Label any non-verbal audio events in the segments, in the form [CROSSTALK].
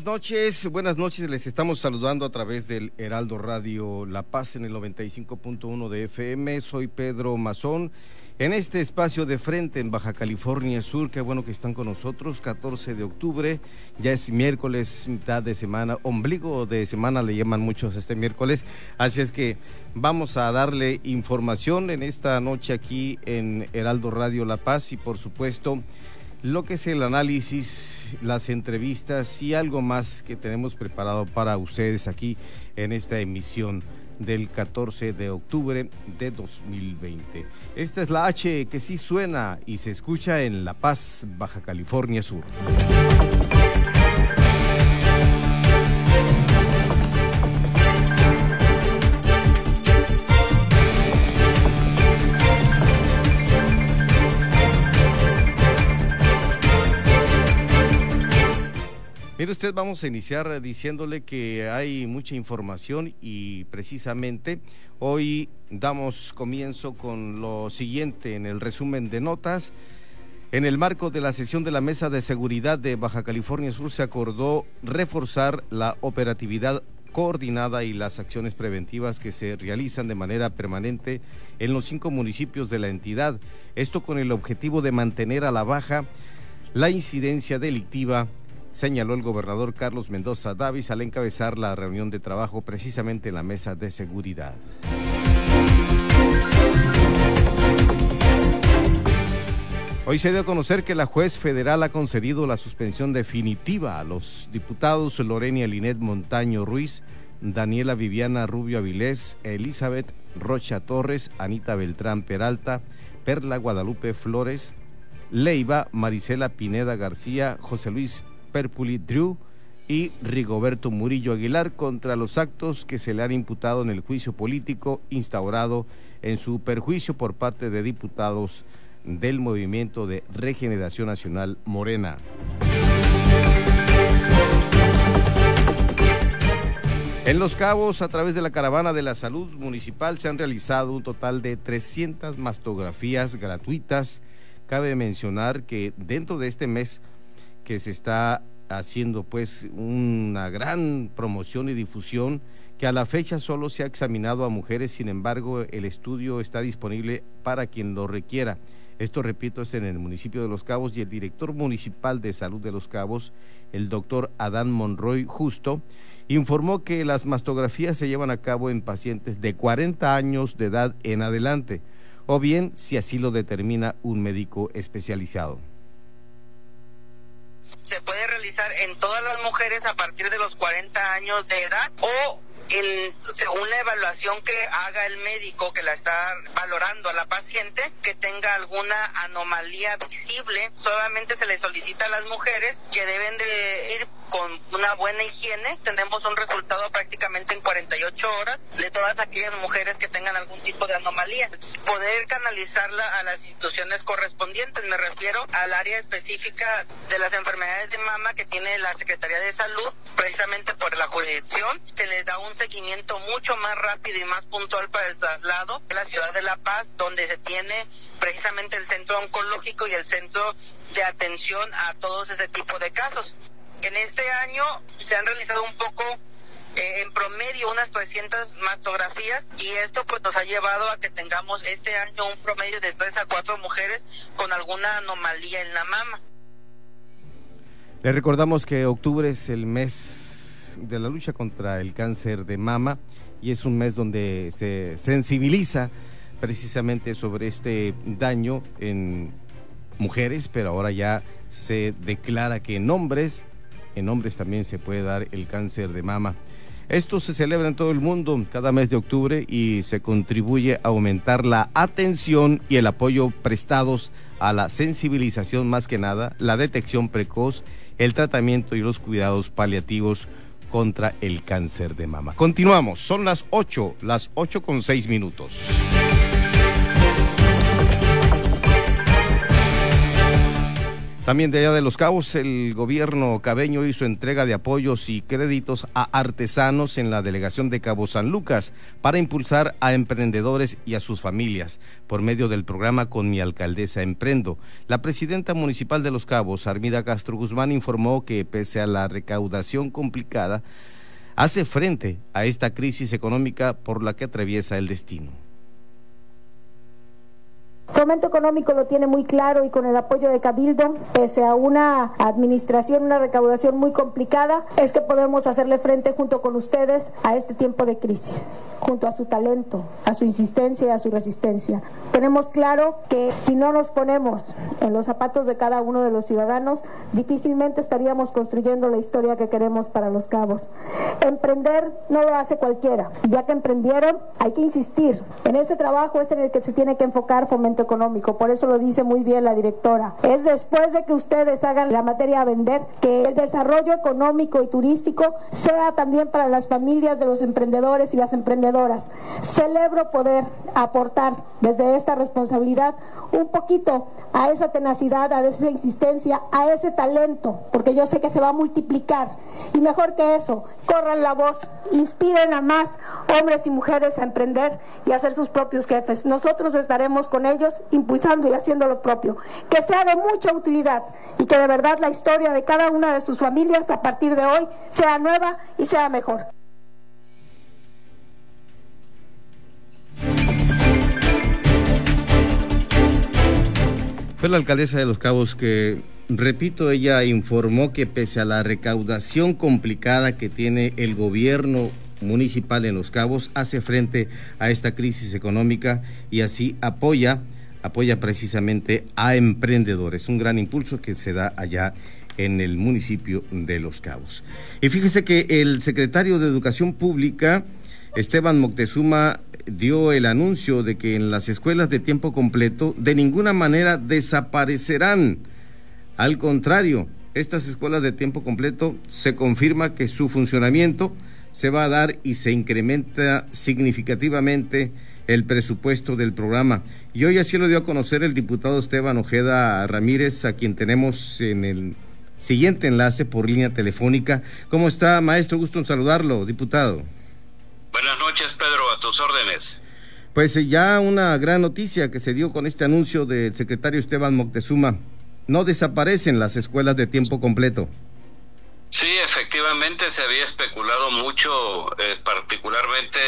Buenas noches. Buenas noches. Les estamos saludando a través del Heraldo Radio La Paz en el 95.1 de FM. Soy Pedro Mazón. En este espacio de frente en Baja California Sur, qué bueno que están con nosotros, 14 de octubre, ya es miércoles, mitad de semana, ombligo de semana le llaman muchos este miércoles, así es que vamos a darle información en esta noche aquí en Heraldo Radio La Paz y por supuesto lo que es el análisis, las entrevistas y algo más que tenemos preparado para ustedes aquí en esta emisión del 14 de octubre de 2020. Esta es la H que sí suena y se escucha en La Paz, Baja California Sur. Mire usted, vamos a iniciar diciéndole que hay mucha información y precisamente hoy damos comienzo con lo siguiente en el resumen de notas. En el marco de la sesión de la Mesa de Seguridad de Baja California Sur se acordó reforzar la operatividad coordinada y las acciones preventivas que se realizan de manera permanente en los cinco municipios de la entidad. Esto con el objetivo de mantener a la baja la incidencia delictiva señaló el gobernador Carlos Mendoza Davis al encabezar la reunión de trabajo precisamente en la mesa de seguridad. Hoy se dio a conocer que la juez federal ha concedido la suspensión definitiva a los diputados Lorenia Linet Montaño Ruiz, Daniela Viviana Rubio Avilés, Elizabeth Rocha Torres, Anita Beltrán Peralta, Perla Guadalupe Flores, Leiva, Marisela Pineda García, José Luis Perpuli Drew y Rigoberto Murillo Aguilar contra los actos que se le han imputado en el juicio político instaurado en su perjuicio por parte de diputados del Movimiento de Regeneración Nacional Morena. En Los Cabos, a través de la Caravana de la Salud Municipal, se han realizado un total de 300 mastografías gratuitas. Cabe mencionar que dentro de este mes que se está haciendo pues una gran promoción y difusión que a la fecha solo se ha examinado a mujeres, sin embargo el estudio está disponible para quien lo requiera. Esto, repito, es en el municipio de Los Cabos y el director municipal de salud de Los Cabos, el doctor Adán Monroy Justo, informó que las mastografías se llevan a cabo en pacientes de 40 años de edad en adelante, o bien si así lo determina un médico especializado se puede realizar en todas las mujeres a partir de los 40 años de edad o el, la evaluación que haga el médico que la está valorando a la paciente, que tenga alguna anomalía visible, solamente se le solicita a las mujeres que deben de ir con una buena higiene, tenemos un resultado prácticamente en 48 horas de todas aquellas mujeres que tengan algún tipo de anomalía. Poder canalizarla a las instituciones correspondientes, me refiero al área específica de las enfermedades de mama que tiene la Secretaría de Salud, precisamente por la jurisdicción, se les da un seguimiento mucho más rápido y más puntual para el traslado a la ciudad de La Paz, donde se tiene precisamente el centro oncológico y el centro de atención a todos ese tipo de casos. En este año se han realizado un poco eh, en promedio unas 300 mastografías y esto pues nos ha llevado a que tengamos este año un promedio de 3 a 4 mujeres con alguna anomalía en la mama. Le recordamos que octubre es el mes de la lucha contra el cáncer de mama y es un mes donde se sensibiliza precisamente sobre este daño en mujeres, pero ahora ya se declara que en hombres en hombres también se puede dar el cáncer de mama. Esto se celebra en todo el mundo cada mes de octubre y se contribuye a aumentar la atención y el apoyo prestados a la sensibilización más que nada, la detección precoz, el tratamiento y los cuidados paliativos contra el cáncer de mama. Continuamos, son las 8, las 8 con 6 minutos. También de allá de Los Cabos, el gobierno cabeño hizo entrega de apoyos y créditos a artesanos en la delegación de Cabo San Lucas para impulsar a emprendedores y a sus familias por medio del programa Con mi alcaldesa Emprendo. La presidenta municipal de Los Cabos, Armida Castro Guzmán, informó que pese a la recaudación complicada, hace frente a esta crisis económica por la que atraviesa el destino. Fomento Económico lo tiene muy claro y con el apoyo de Cabildo, pese a una administración, una recaudación muy complicada, es que podemos hacerle frente junto con ustedes a este tiempo de crisis, junto a su talento, a su insistencia y a su resistencia. Tenemos claro que si no nos ponemos en los zapatos de cada uno de los ciudadanos, difícilmente estaríamos construyendo la historia que queremos para los cabos. Emprender no lo hace cualquiera, ya que emprendieron hay que insistir. En ese trabajo es en el que se tiene que enfocar Fomento económico, por eso lo dice muy bien la directora. Es después de que ustedes hagan la materia a vender que el desarrollo económico y turístico sea también para las familias de los emprendedores y las emprendedoras. Celebro poder aportar desde esta responsabilidad un poquito a esa tenacidad, a esa insistencia, a ese talento, porque yo sé que se va a multiplicar. Y mejor que eso, corran la voz, inspiren a más hombres y mujeres a emprender y a ser sus propios jefes. Nosotros estaremos con ellos impulsando y haciendo lo propio. Que sea de mucha utilidad y que de verdad la historia de cada una de sus familias a partir de hoy sea nueva y sea mejor. Fue la alcaldesa de Los Cabos que, repito, ella informó que pese a la recaudación complicada que tiene el gobierno municipal en Los Cabos, hace frente a esta crisis económica y así apoya apoya precisamente a emprendedores, un gran impulso que se da allá en el municipio de Los Cabos. Y fíjese que el secretario de Educación Pública, Esteban Moctezuma, dio el anuncio de que en las escuelas de tiempo completo de ninguna manera desaparecerán. Al contrario, estas escuelas de tiempo completo se confirma que su funcionamiento se va a dar y se incrementa significativamente el presupuesto del programa. Y hoy así lo dio a conocer el diputado Esteban Ojeda Ramírez, a quien tenemos en el siguiente enlace por línea telefónica. ¿Cómo está, maestro? Gusto en saludarlo, diputado. Buenas noches, Pedro, a tus órdenes. Pues eh, ya una gran noticia que se dio con este anuncio del secretario Esteban Moctezuma. No desaparecen las escuelas de tiempo completo. Sí, efectivamente se había especulado mucho, eh, particularmente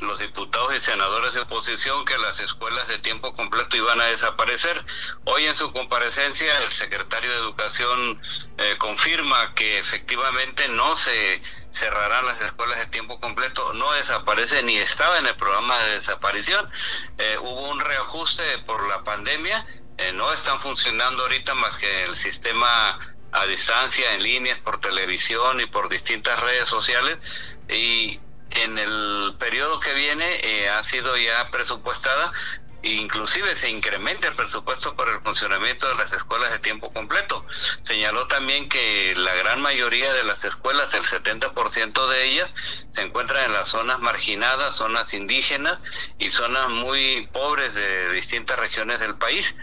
los diputados y senadores de oposición, que las escuelas de tiempo completo iban a desaparecer. Hoy en su comparecencia el secretario de Educación eh, confirma que efectivamente no se cerrarán las escuelas de tiempo completo, no desaparece ni estaba en el programa de desaparición. Eh, hubo un reajuste por la pandemia, no están funcionando ahorita más que el sistema a distancia, en líneas, por televisión y por distintas redes sociales. Y en el periodo que viene eh, ha sido ya presupuestada inclusive se incrementa el presupuesto para el funcionamiento de las escuelas de tiempo completo. Señaló también que la gran mayoría de las escuelas, el 70% de ellas, se encuentran en las zonas marginadas, zonas indígenas y zonas muy pobres de distintas regiones del país.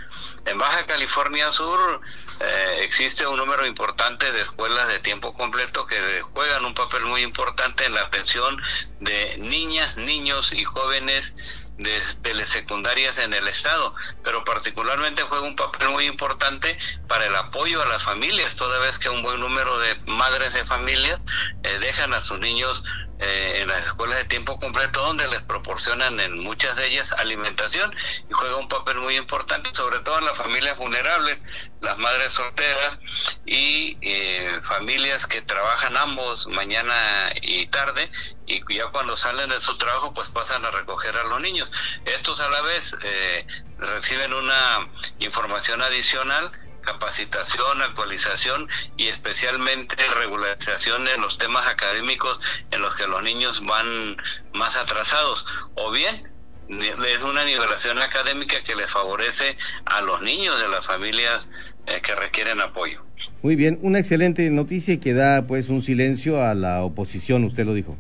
En Baja California Sur eh, existe un número importante de escuelas de tiempo completo que juegan un papel muy importante en la atención de niñas, niños y jóvenes de telesecundarias en el Estado, pero particularmente juega un papel muy importante para el apoyo a las familias, toda vez que un buen número de madres de familias eh, dejan a sus niños eh, en las escuelas de tiempo completo donde les proporcionan en muchas de ellas alimentación y juega un papel muy importante sobre todo en las familias vulnerables, las madres solteras y eh, familias que trabajan ambos mañana y tarde y ya cuando salen de su trabajo pues pasan a recoger a los niños. Estos a la vez eh, reciben una información adicional capacitación, actualización y especialmente regularización en los temas académicos en los que los niños van más atrasados o bien es una nivelación académica que les favorece a los niños de las familias eh, que requieren apoyo. Muy bien, una excelente noticia que da pues un silencio a la oposición, usted lo dijo.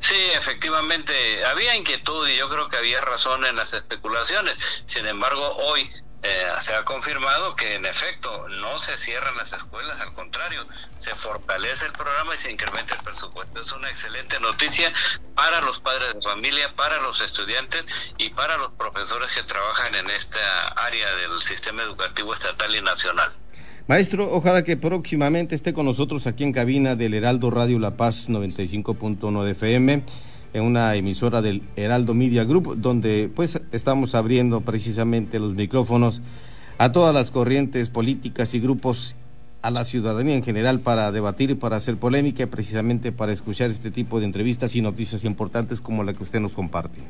Sí, efectivamente, había inquietud y yo creo que había razón en las especulaciones. Sin embargo, hoy eh, se ha confirmado que en efecto no se cierran las escuelas, al contrario, se fortalece el programa y se incrementa el presupuesto. Es una excelente noticia para los padres de familia, para los estudiantes y para los profesores que trabajan en esta área del sistema educativo estatal y nacional. Maestro, ojalá que próximamente esté con nosotros aquí en cabina del Heraldo Radio La Paz 95.1 de FM en una emisora del Heraldo Media Group, donde pues estamos abriendo precisamente los micrófonos a todas las corrientes políticas y grupos, a la ciudadanía en general, para debatir para hacer polémica, precisamente para escuchar este tipo de entrevistas y noticias importantes como la que usted nos comparte.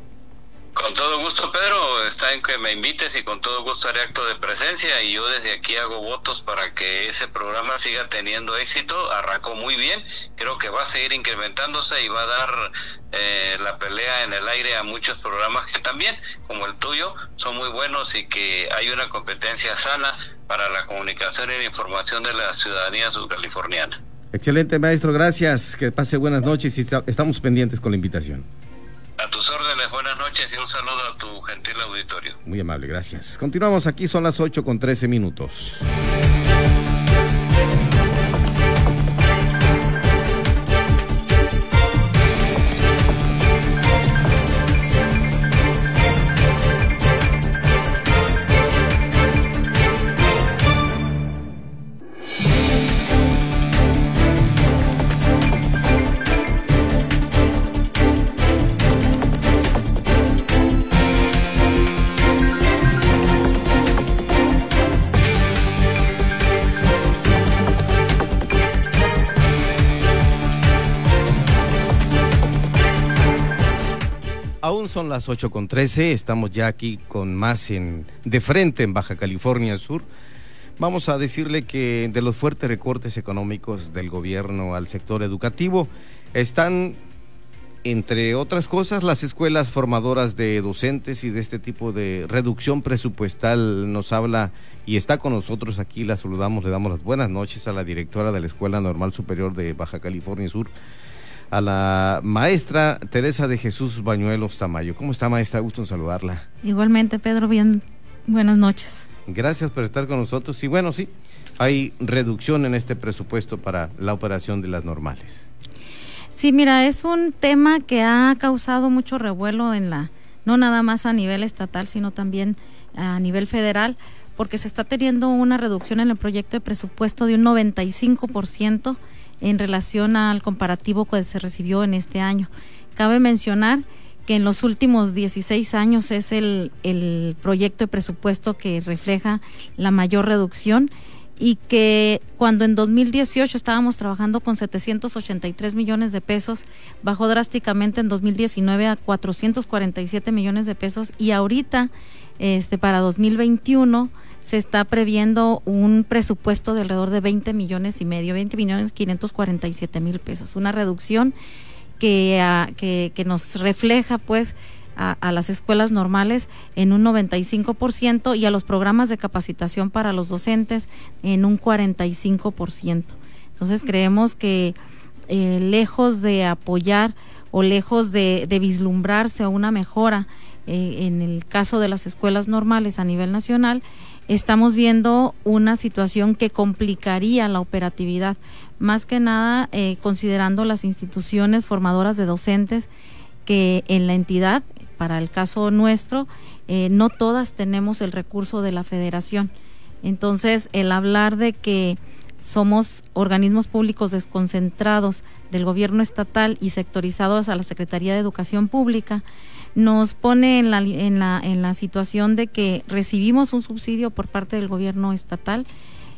Con todo gusto, Pedro. Está en que me invites y con todo gusto haré acto de presencia y yo desde aquí hago votos para que ese programa siga teniendo éxito. Arrancó muy bien, creo que va a seguir incrementándose y va a dar eh, la pelea en el aire a muchos programas que también, como el tuyo, son muy buenos y que hay una competencia sana para la comunicación y la información de la ciudadanía subcaliforniana. Excelente, maestro. Gracias. Que pase buenas noches y estamos pendientes con la invitación. A tus órdenes, buenas noches y un saludo a tu gentil auditorio. Muy amable, gracias. Continuamos aquí, son las 8 con 13 minutos. Las 8 con 13, estamos ya aquí con más en, de frente en Baja California Sur. Vamos a decirle que de los fuertes recortes económicos del gobierno al sector educativo están, entre otras cosas, las escuelas formadoras de docentes y de este tipo de reducción presupuestal. Nos habla y está con nosotros aquí, la saludamos, le damos las buenas noches a la directora de la Escuela Normal Superior de Baja California Sur, a la maestra Teresa de Jesús Bañuelos Tamayo. ¿Cómo está, maestra? Gusto en saludarla. Igualmente, Pedro, bien. Buenas noches. Gracias por estar con nosotros. Y bueno, sí, hay reducción en este presupuesto para la operación de las normales. Sí, mira, es un tema que ha causado mucho revuelo en la, no nada más a nivel estatal, sino también a nivel federal, porque se está teniendo una reducción en el proyecto de presupuesto de un 95% en relación al comparativo que se recibió en este año. Cabe mencionar que en los últimos 16 años es el, el proyecto de presupuesto que refleja la mayor reducción y que cuando en 2018 estábamos trabajando con 783 millones de pesos, bajó drásticamente en 2019 a 447 millones de pesos y ahorita este para 2021 se está previendo un presupuesto de alrededor de 20 millones y medio, 20 millones 547 mil pesos, una reducción que, que, que nos refleja pues a, las escuelas normales en un 95% y a los programas de capacitación para los docentes en un 45%. Entonces creemos que eh, lejos de apoyar o lejos de, vislumbrarse una mejora eh, en el caso de las escuelas normales a nivel nacional, estamos viendo una situación que complicaría la operatividad, más que nada eh, considerando las instituciones formadoras de docentes que en la entidad para el caso nuestro, eh, no todas tenemos el recurso de la federación. Entonces, el hablar de que somos organismos públicos desconcentrados del gobierno estatal y sectorizados a la Secretaría de Educación Pública, nos pone en la, en la, en la situación de que recibimos un subsidio por parte del gobierno estatal,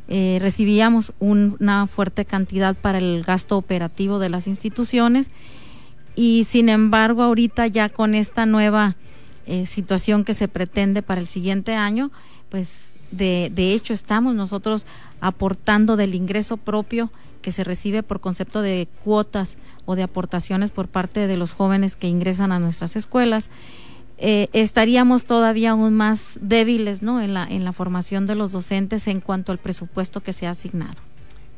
eh, recibíamos una fuerte cantidad para el gasto operativo de las instituciones y sin embargo ahorita ya con esta nueva eh, situación que se pretende para el siguiente año, pues de, de hecho estamos nosotros aportando del ingreso propio que se recibe por concepto de cuotas o de aportaciones por parte de los jóvenes que ingresan a nuestras escuelas, eh, estaríamos todavía aún más débiles ¿no? en, la, en la formación de los docentes en cuanto al presupuesto que se ha asignado.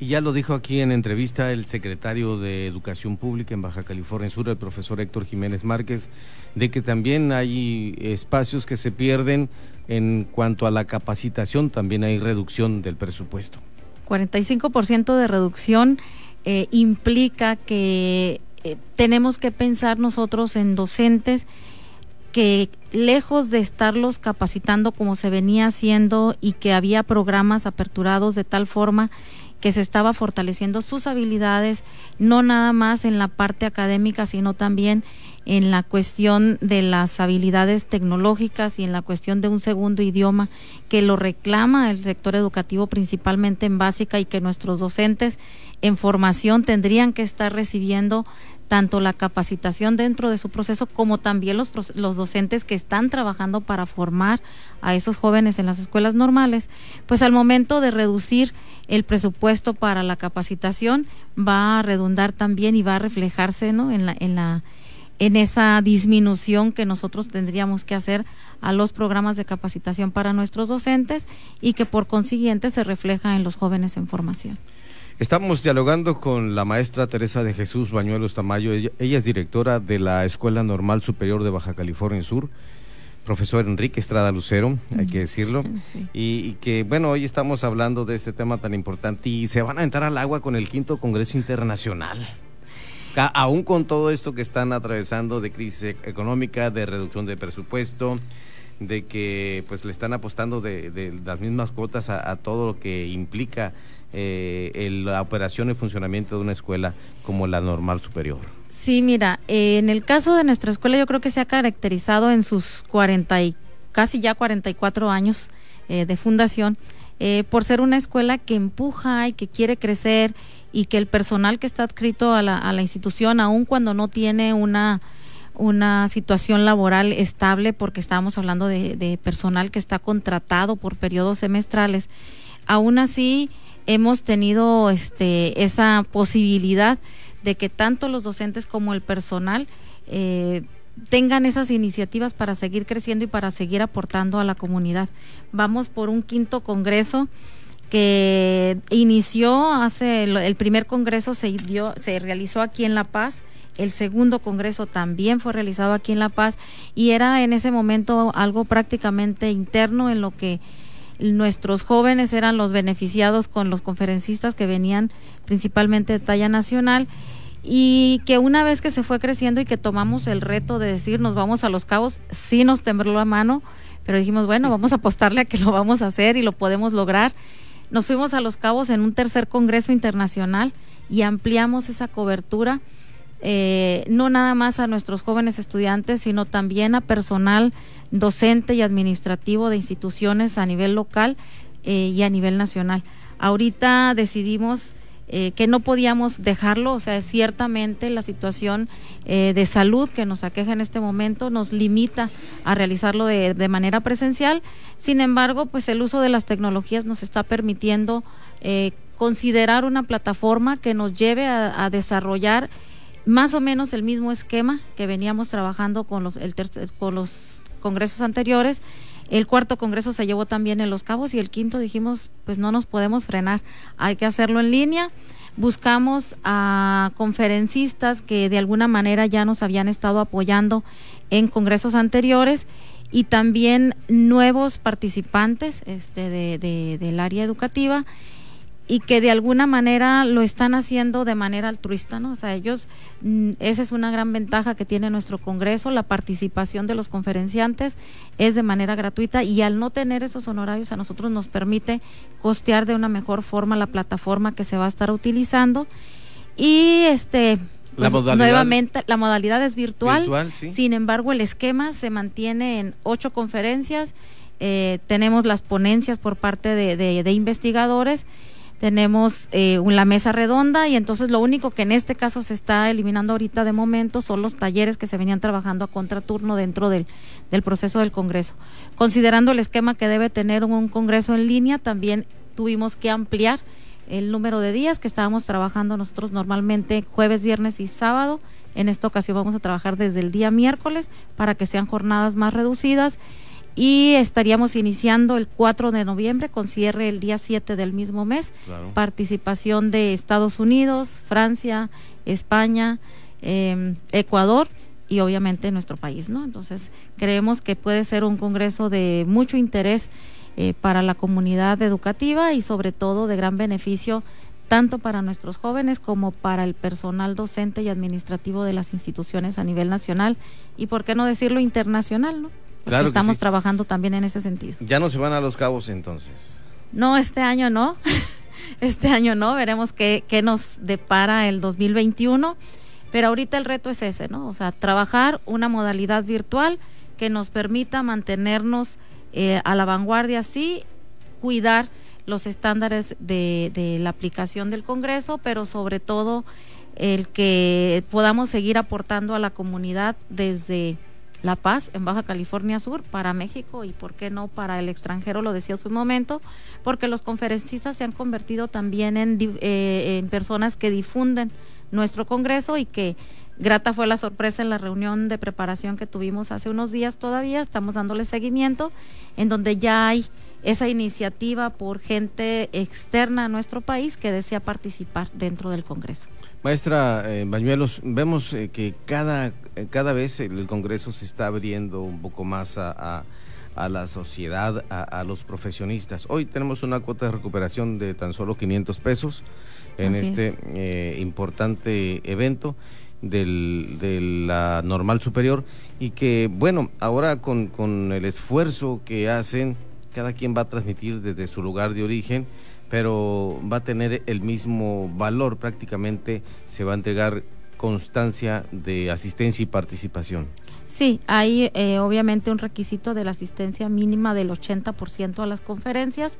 Y ya lo dijo aquí en entrevista el secretario de Educación Pública en Baja California Sur, el profesor Héctor Jiménez Márquez, de que también hay espacios que se pierden en cuanto a la capacitación, también hay reducción del presupuesto. 45% de reducción eh, implica que eh, tenemos que pensar nosotros en docentes que lejos de estarlos capacitando como se venía haciendo y que había programas aperturados de tal forma que se estaba fortaleciendo sus habilidades, no nada más en la parte académica, sino también en la cuestión de las habilidades tecnológicas y en la cuestión de un segundo idioma que lo reclama el sector educativo principalmente en básica y que nuestros docentes en formación tendrían que estar recibiendo tanto la capacitación dentro de su proceso como también los, los docentes que están trabajando para formar a esos jóvenes en las escuelas normales, pues al momento de reducir el presupuesto para la capacitación va a redundar también y va a reflejarse ¿no? en, la, en, la, en esa disminución que nosotros tendríamos que hacer a los programas de capacitación para nuestros docentes y que por consiguiente se refleja en los jóvenes en formación. Estamos dialogando con la maestra Teresa de Jesús Bañuelos Tamayo. Ella, es directora de la Escuela Normal Superior de Baja California Sur. Profesor Enrique Estrada Lucero, hay que decirlo. Y, que, bueno, hoy estamos hablando de este tema tan importante y se van a entrar al agua con el quinto Congreso Internacional. aún con todo esto que están atravesando de crisis e-, económica, de reducción de presupuesto, de que pues le están apostando de, las mismas cuotas a, todo lo que implica eh, la operación y funcionamiento de una escuela como la normal superior. Sí, mira, eh, en el caso de nuestra escuela yo creo que se ha caracterizado en sus 40 y casi ya 44 años eh, de fundación por ser una escuela que empuja y que quiere crecer y que el personal que está adscrito a la, a la institución, aun cuando no tiene una una situación laboral estable porque estábamos hablando de, de, personal que está contratado por periodos semestrales. Aún así, hemos tenido este, esa posibilidad de que tanto los docentes como el personal eh, tengan esas iniciativas para seguir creciendo y para seguir aportando a la comunidad. Vamos por un quinto congreso que inició hace el, primer congreso se dio se realizó aquí en La Paz el segundo congreso también fue realizado aquí en La Paz y era en ese momento algo prácticamente interno en lo que nuestros jóvenes eran los beneficiados con los conferencistas que venían principalmente de talla nacional y que una vez que se fue creciendo y que tomamos el reto de decir nos vamos a los cabos, sí nos tembló la mano, pero dijimos, bueno, vamos a apostarle a que lo vamos a hacer y lo podemos lograr. Nos fuimos a los cabos en un tercer congreso internacional y ampliamos esa cobertura eh, no nada más a nuestros jóvenes estudiantes, sino también a personal docente y administrativo de instituciones a nivel local eh, y a nivel nacional. Ahorita decidimos eh, que no podíamos dejarlo, o sea, ciertamente la situación de salud que nos aqueja en este momento nos limita a realizarlo de, manera presencial. Sin embargo, pues el uso de las tecnologías nos está permitiendo considerar una plataforma que nos lleve a desarrollar más o menos el mismo esquema que veníamos trabajando con los, el con los congresos anteriores. El cuarto congreso se llevó también en Los Cabos y el quinto dijimos, pues no nos podemos frenar, hay que hacerlo en línea. Buscamos a conferencistas que de alguna manera ya nos habían estado apoyando en congresos anteriores y también nuevos participantes este, de, del área educativa y que de alguna manera lo están haciendo de manera altruista, ¿no? O sea, ellos, mm, esa es una gran ventaja que tiene nuestro Congreso, la participación de los conferenciantes es de manera gratuita y al no tener esos honorarios a nosotros nos permite costear de una mejor forma la plataforma que se va a estar utilizando. Y este pues, nuevamente la modalidad es virtual, sin embargo el esquema se mantiene en ocho conferencias, eh, tenemos las ponencias por parte de, de investigadores tenemos eh, la mesa redonda y entonces lo único que en este caso se está eliminando ahorita de momento son los talleres que se venían trabajando a contraturno dentro del, del proceso del Congreso. Considerando el esquema que debe tener un, Congreso en línea, también tuvimos que ampliar el número de días que estábamos trabajando nosotros normalmente jueves, viernes y sábado. En esta ocasión vamos a trabajar desde el día miércoles para que sean jornadas más reducidas y estaríamos iniciando el 4 de noviembre con cierre el día 7 del mismo mes. Participación de Estados Unidos, Francia, España, em, Ecuador y obviamente nuestro país, ¿no? Entonces creemos que puede ser un congreso de mucho interés eh, para la comunidad educativa y sobre todo de gran beneficio tanto para nuestros jóvenes como para el personal docente y administrativo de las instituciones a nivel nacional y por qué no decirlo internacional, ¿no? Claro estamos trabajando también en ese sentido. ¿Ya no se van a los cabos entonces? No, este año no. [LAUGHS] este año no. Veremos qué, qué nos depara el 2021. Pero ahorita el reto es ese, ¿no? O sea, trabajar una modalidad virtual que nos permita mantenernos eh, a la vanguardia, sí, cuidar los estándares de, de la aplicación del Congreso, pero sobre todo el que podamos seguir aportando a la comunidad desde la Paz en Baja California Sur para México y por qué no para el extranjero, lo decía hace un momento, porque los conferencistas se han convertido también en, eh, en personas que difunden nuestro Congreso y que grata fue la sorpresa en la reunión de preparación que tuvimos hace unos días. Todavía, estamos dándole seguimiento, en donde ya hay esa iniciativa por gente externa a nuestro país que desea participar dentro del Congreso. Maestra eh, Bañuelos, vemos eh, que cada, eh, cada vez el, Congreso se está abriendo un poco más a, la sociedad, a, los profesionistas. Hoy tenemos una cuota de recuperación de tan solo 500 pesos en este importante evento del, de la normal superior y que, bueno, ahora con, con el esfuerzo que hacen, cada quien va a transmitir desde su lugar de origen pero va a tener el mismo valor prácticamente, se va a entregar constancia de asistencia y participación. Sí, hay eh, obviamente un requisito de la asistencia mínima del 80% a las conferencias.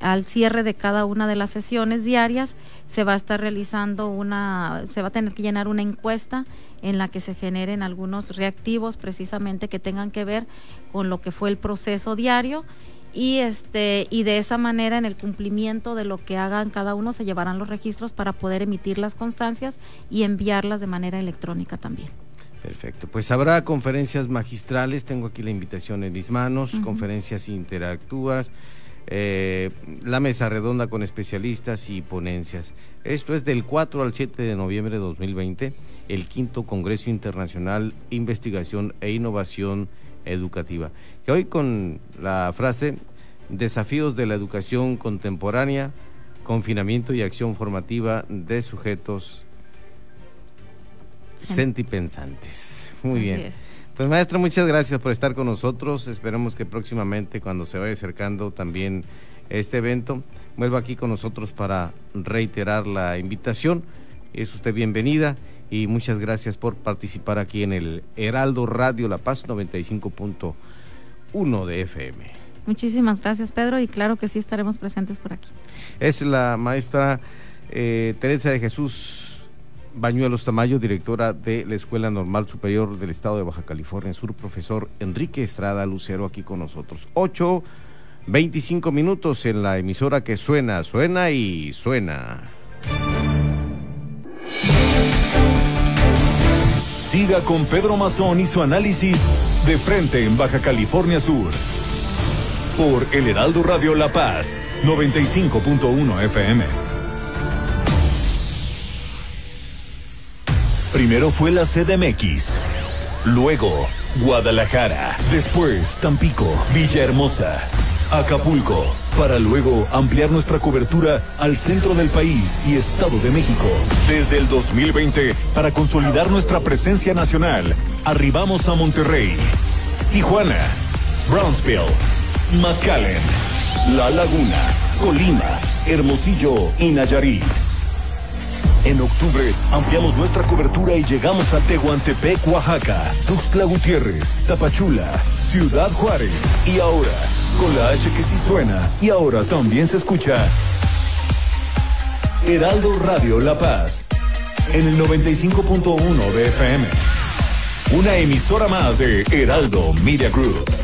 Al cierre de cada una de las sesiones diarias se va a estar realizando una, se va a tener que llenar una encuesta en la que se generen algunos reactivos precisamente que tengan que ver con lo que fue el proceso diario y este y de esa manera en el cumplimiento de lo que hagan cada uno se llevarán los registros para poder emitir las constancias y enviarlas de manera electrónica también. Perfecto, pues habrá conferencias magistrales, tengo aquí la invitación en mis manos, conferencias interactúas, eh, la mesa redonda con especialistas y ponencias. Esto es del 4 al 7 de noviembre de 2020, el quinto Congreso Internacional Investigación e Innovación educativa. Que hoy con la frase Desafíos de la educación contemporánea, confinamiento y acción formativa de sujetos sentipensantes. Muy bien. Pues maestra, muchas gracias por estar con nosotros. Esperemos que próximamente, cuando se vaya acercando también este evento, vuelva aquí con nosotros para reiterar la invitación. Es usted bienvenida y muchas gracias por participar aquí en el Heraldo Radio La Paz 95.1 de FM. Muchísimas gracias Pedro y claro que sí estaremos presentes por aquí. Es la maestra eh, Teresa de Jesús Bañuelos Tamayo, directora de la Escuela Normal Superior del Estado de Baja California Sur, profesor Enrique Estrada Lucero aquí con nosotros. 8, 25 minutos en la emisora que suena, suena y suena. Siga con Pedro Mazón y su análisis de frente en Baja California Sur. Por El Heraldo Radio La Paz, 95.1 FM. Primero fue la CDMX, luego Guadalajara, después Tampico, Villahermosa, Acapulco, para luego ampliar nuestra cobertura al centro del país y Estado de México. Desde el 2020, para consolidar nuestra presencia nacional, arribamos a Monterrey, Tijuana, Brownsville, McAllen, La Laguna, Colima, Hermosillo y Nayarit. En octubre ampliamos nuestra cobertura y llegamos a Tehuantepec, Oaxaca, Tuxtla Gutiérrez, Tapachula, Ciudad Juárez y ahora, con la H que sí suena y ahora también se escucha. Heraldo Radio La Paz, en el 95.1 de FM. Una emisora más de Heraldo Media Group.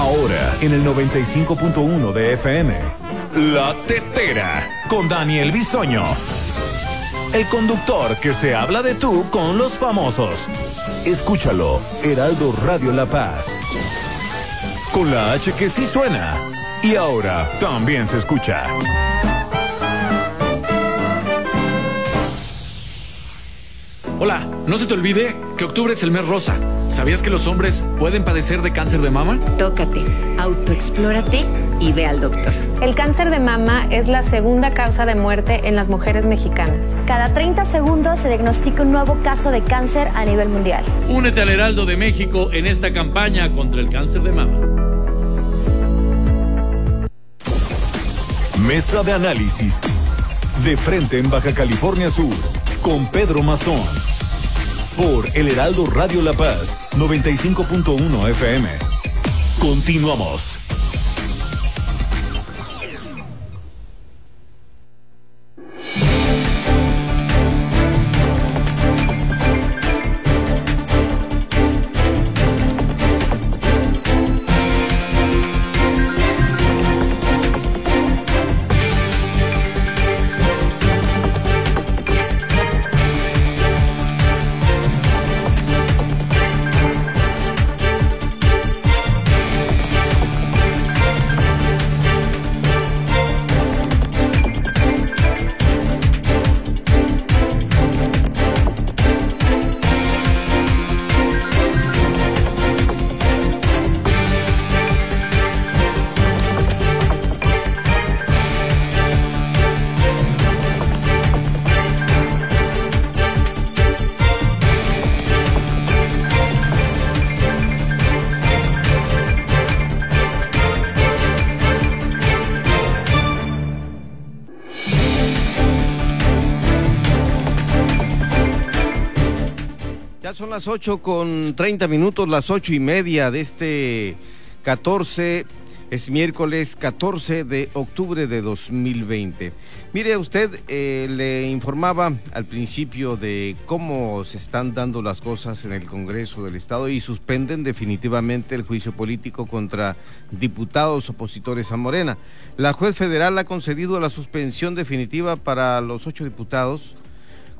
Ahora en el 95.1 de FM. La Tetera con Daniel Bisoño. El conductor que se habla de tú con los famosos. Escúchalo, Heraldo Radio La Paz. Con la H que sí suena. Y ahora también se escucha. Hola, no se te olvide que octubre es el mes rosa. ¿Sabías que los hombres pueden padecer de cáncer de mama? Tócate, autoexplórate y ve al doctor. El cáncer de mama es la segunda causa de muerte en las mujeres mexicanas. Cada 30 segundos se diagnostica un nuevo caso de cáncer a nivel mundial. Únete al Heraldo de México en esta campaña contra el cáncer de mama. Mesa de análisis. De frente en Baja California Sur. Con Pedro Mazón. Por El Heraldo Radio La Paz. 95.1 FM. Continuamos. Son las 8 con 30 minutos, las ocho y media de este 14 Es miércoles 14 de octubre de 2020. Mire, usted eh, le informaba al principio de cómo se están dando las cosas en el Congreso del Estado y suspenden definitivamente el juicio político contra diputados opositores a Morena. La juez federal ha concedido la suspensión definitiva para los ocho diputados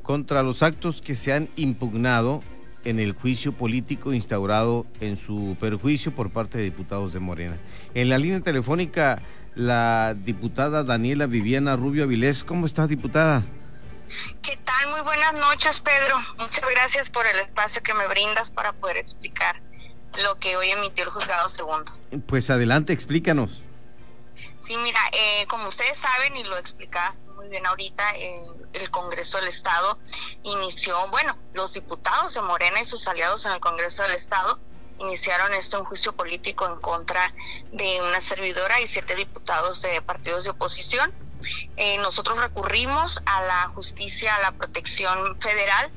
contra los actos que se han impugnado en el juicio político instaurado en su perjuicio por parte de diputados de Morena. En la línea telefónica, la diputada Daniela Viviana Rubio Avilés. ¿Cómo está, diputada? ¿Qué tal? Muy buenas noches, Pedro. Muchas gracias por el espacio que me brindas para poder explicar lo que hoy emitió el juzgado segundo. Pues adelante, explícanos. Sí, mira, eh, como ustedes saben y lo explicaste muy bien ahorita, el Congreso del Estado inició, bueno, los diputados de Morena y sus aliados en el Congreso del Estado iniciaron este un juicio político en contra de una servidora y siete diputados de partidos de oposición. Eh, nosotros recurrimos a la justicia, a la protección federal.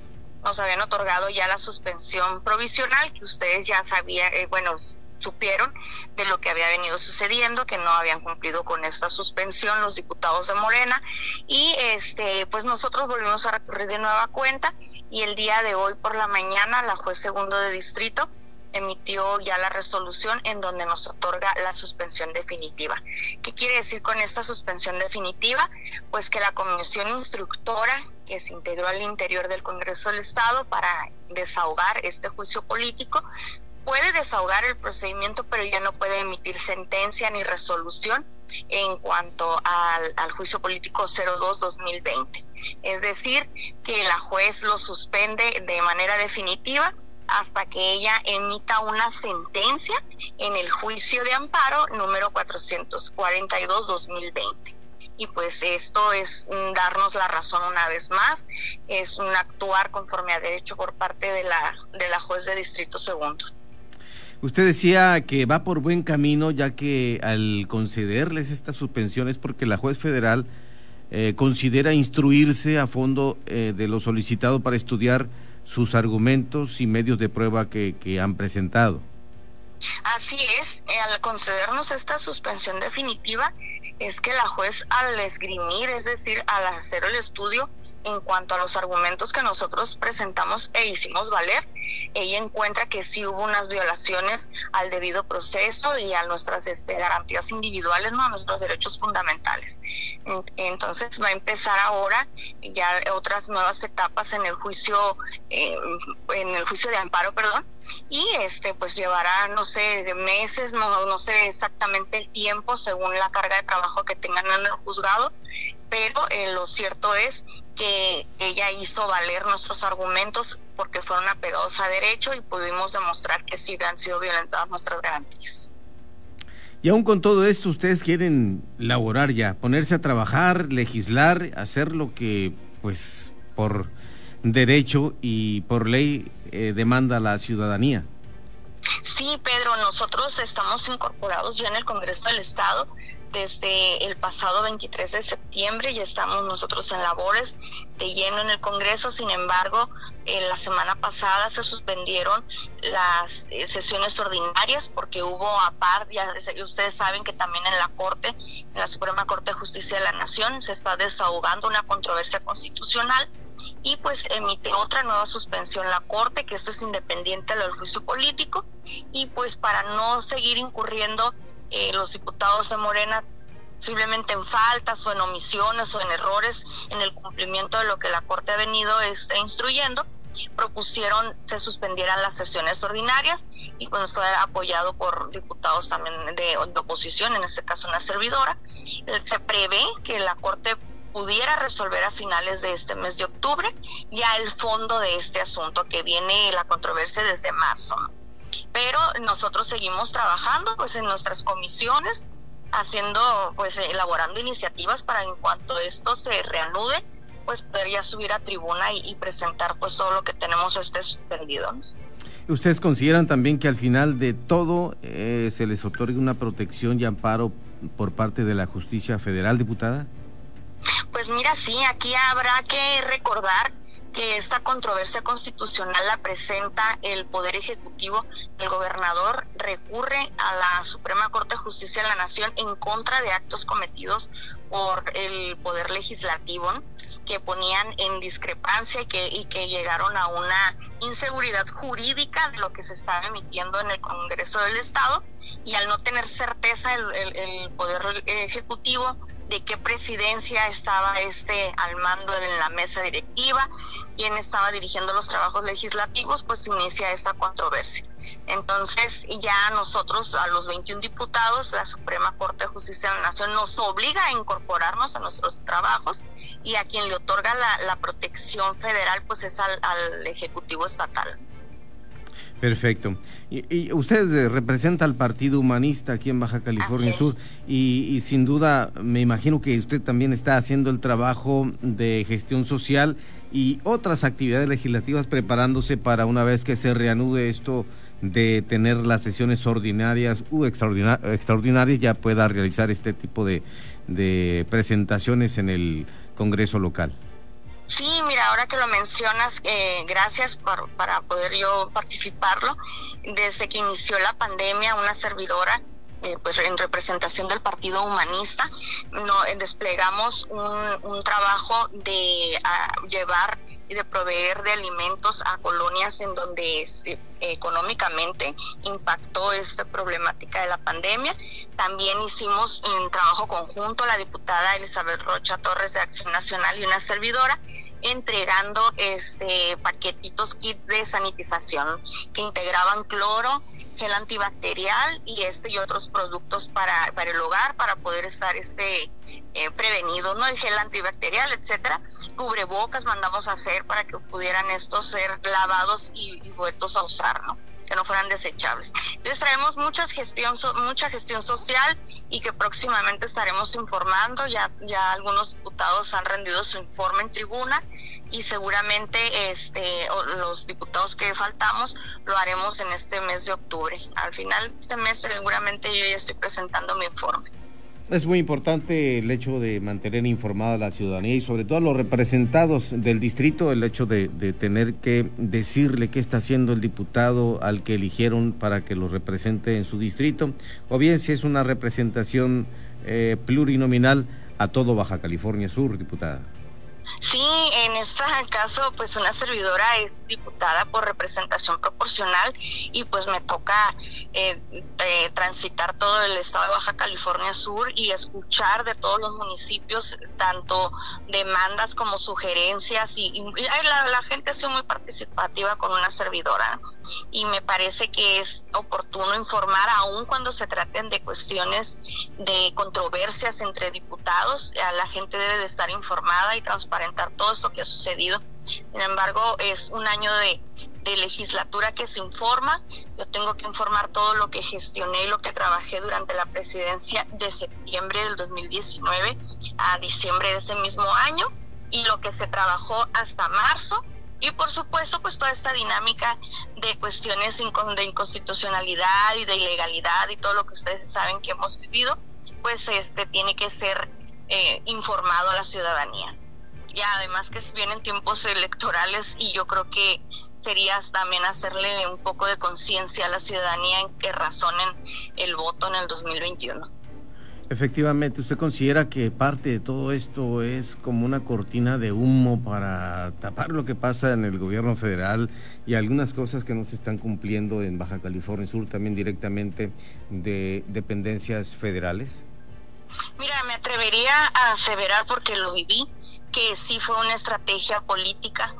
Nos habían otorgado ya la suspensión provisional que ustedes ya sabían, eh, bueno, supieron de lo que había venido sucediendo, que no habían cumplido con esta suspensión los diputados de Morena y este pues nosotros volvimos a recurrir de nueva cuenta y el día de hoy por la mañana la juez segundo de distrito emitió ya la resolución en donde nos otorga la suspensión definitiva. ¿Qué quiere decir con esta suspensión definitiva? Pues que la comisión instructora que se integró al interior del Congreso del Estado para desahogar este juicio político puede desahogar el procedimiento, pero ya no puede emitir sentencia ni resolución en cuanto al, juicio político 02-2020. Es decir, que la juez lo suspende de manera definitiva hasta que ella emita una sentencia en el juicio de amparo número 442-2020. Y pues esto es darnos la razón una vez más, es un actuar conforme a derecho por parte de la, de la juez de distrito segundo. Usted decía que va por buen camino ya que al concederles estas suspensiones porque la juez federal eh, considera instruirse a fondo eh, de lo solicitado para estudiar sus argumentos y medios de prueba que, que han presentado. Así es, eh, al concedernos esta suspensión definitiva, es que la juez al esgrimir, es decir, al hacer el estudio, en cuanto a los argumentos que nosotros presentamos e hicimos valer, ella encuentra que sí hubo unas violaciones al debido proceso y a nuestras este, garantías individuales, no a nuestros derechos fundamentales. Entonces va a empezar ahora ya otras nuevas etapas en el juicio, eh, en el juicio de amparo, perdón, y este pues llevará no sé meses no no sé exactamente el tiempo según la carga de trabajo que tengan en el juzgado pero eh, lo cierto es que ella hizo valer nuestros argumentos porque fueron apegados a derecho y pudimos demostrar que sí han sido violentadas nuestras garantías. Y aún con todo esto, ustedes quieren laborar ya, ponerse a trabajar, legislar, hacer lo que, pues, por derecho y por ley eh, demanda la ciudadanía. Sí, Pedro, nosotros estamos incorporados ya en el Congreso del Estado desde el pasado 23 de septiembre y estamos nosotros en labores de lleno en el Congreso. Sin embargo, en la semana pasada se suspendieron las eh, sesiones ordinarias porque hubo a par, ya ustedes saben que también en la Corte, en la Suprema Corte de Justicia de la Nación, se está desahogando una controversia constitucional y pues emite otra nueva suspensión la Corte, que esto es independiente del juicio político, y pues para no seguir incurriendo eh, los diputados de Morena simplemente en faltas o en omisiones o en errores en el cumplimiento de lo que la Corte ha venido este, instruyendo, propusieron se suspendieran las sesiones ordinarias y pues fue apoyado por diputados también de, de, oposición, en este caso una servidora. Se prevé que la Corte pudiera resolver a finales de este mes de octubre ya el fondo de este asunto que viene la controversia desde marzo. Pero nosotros seguimos trabajando pues en nuestras comisiones, haciendo pues elaborando iniciativas para en cuanto esto se reanude pues poder ya subir a tribuna y, presentar pues todo lo que tenemos este suspendido. ¿Ustedes consideran también que al final de todo eh, se les otorgue una protección y amparo por parte de la justicia federal, diputada? Pues mira, sí, aquí habrá que recordar que esta controversia constitucional la presenta el Poder Ejecutivo. El gobernador recurre a la Suprema Corte de Justicia de la Nación en contra de actos cometidos por el Poder Legislativo que ponían en discrepancia y que, y que llegaron a una inseguridad jurídica de lo que se estaba emitiendo en el Congreso del Estado y al no tener certeza el Poder Ejecutivo de qué presidencia estaba este al mando en la mesa directiva, quién estaba dirigiendo los trabajos legislativos, pues inicia esta controversia. Entonces, ya nosotros, a los 21 diputados, la Suprema Corte de Justicia de la Nación nos obliga a incorporarnos a nuestros trabajos y a quien le otorga la, protección federal, pues es al Ejecutivo Estatal. Perfecto. Y, usted eh, representa al Partido Humanista aquí en Baja California Sur y, sin duda me imagino que usted también está haciendo el trabajo de gestión social y otras actividades legislativas preparándose para una vez que se reanude esto de tener las sesiones ordinarias u extraordinarias ya pueda realizar este tipo de, de presentaciones en el Congreso local. Sí, mira, ahora que lo mencionas, eh, gracias por, para poder yo participarlo. Desde que inició la pandemia, una servidora eh, pues en representación del Partido Humanista, no, eh, desplegamos un, trabajo de llevar y de proveer de alimentos a colonias en donde económicamente impactó esta problemática de la pandemia. También hicimos un trabajo conjunto, la diputada Elizabeth Rocha Torres de Acción Nacional y una servidora, entregando este paquetitos kit de sanitización que integraban cloro, gel antibacterial y este y otros productos para, para el hogar para poder estar este eh, prevenidos, ¿no? El gel antibacterial, etcétera. Cubrebocas mandamos a hacer para que pudieran estos ser lavados y, y vueltos a usar, ¿no? Que no fueran desechables. Entonces traemos mucha gestión, mucha gestión social y que próximamente estaremos informando. Ya, ya algunos diputados han rendido su informe en tribuna y seguramente este, los diputados que faltamos lo haremos en este mes de octubre. Al final de este mes seguramente yo ya estoy presentando mi informe. Es muy importante el hecho de mantener informada a la ciudadanía y sobre todo a los representados del distrito, el hecho de, tener que decirle qué está haciendo el diputado al que eligieron para que lo represente en su distrito, o bien si es una representación eh, plurinominal a todo Baja California Sur, diputada. Sí, en este caso, pues una servidora es diputada por representación proporcional y pues me toca eh, eh, transitar todo el estado de Baja California Sur y escuchar de todos los municipios tanto demandas como sugerencias y, la, gente ha sido muy participativa con una servidora y me parece que es oportuno informar aún cuando se traten de cuestiones de controversias entre diputados, la gente debe de estar informada y transparentar todo esto que ha sucedido. Sin embargo, es un año de, legislatura que se informa. Yo tengo que informar todo lo que gestioné y lo que trabajé durante la presidencia de septiembre del 2019 a diciembre de ese mismo año y lo que se trabajó hasta marzo y por supuesto, pues toda esta dinámica de cuestiones de inconstitucionalidad y de ilegalidad y todo lo que ustedes saben que hemos vivido, pues este tiene que ser eh, informado a la ciudadanía. Y además que vienen tiempos electorales y yo creo que sería también hacerle un poco de conciencia a la ciudadanía en que razonen el voto en el 2021. Efectivamente, ¿usted considera que parte de todo esto es como una cortina de humo para tapar lo que pasa en el gobierno federal y algunas cosas que no se están cumpliendo en Baja California Sur, también directamente de dependencias federales? Mira, me atrevería a aseverar porque lo viví, que sí fue una estrategia política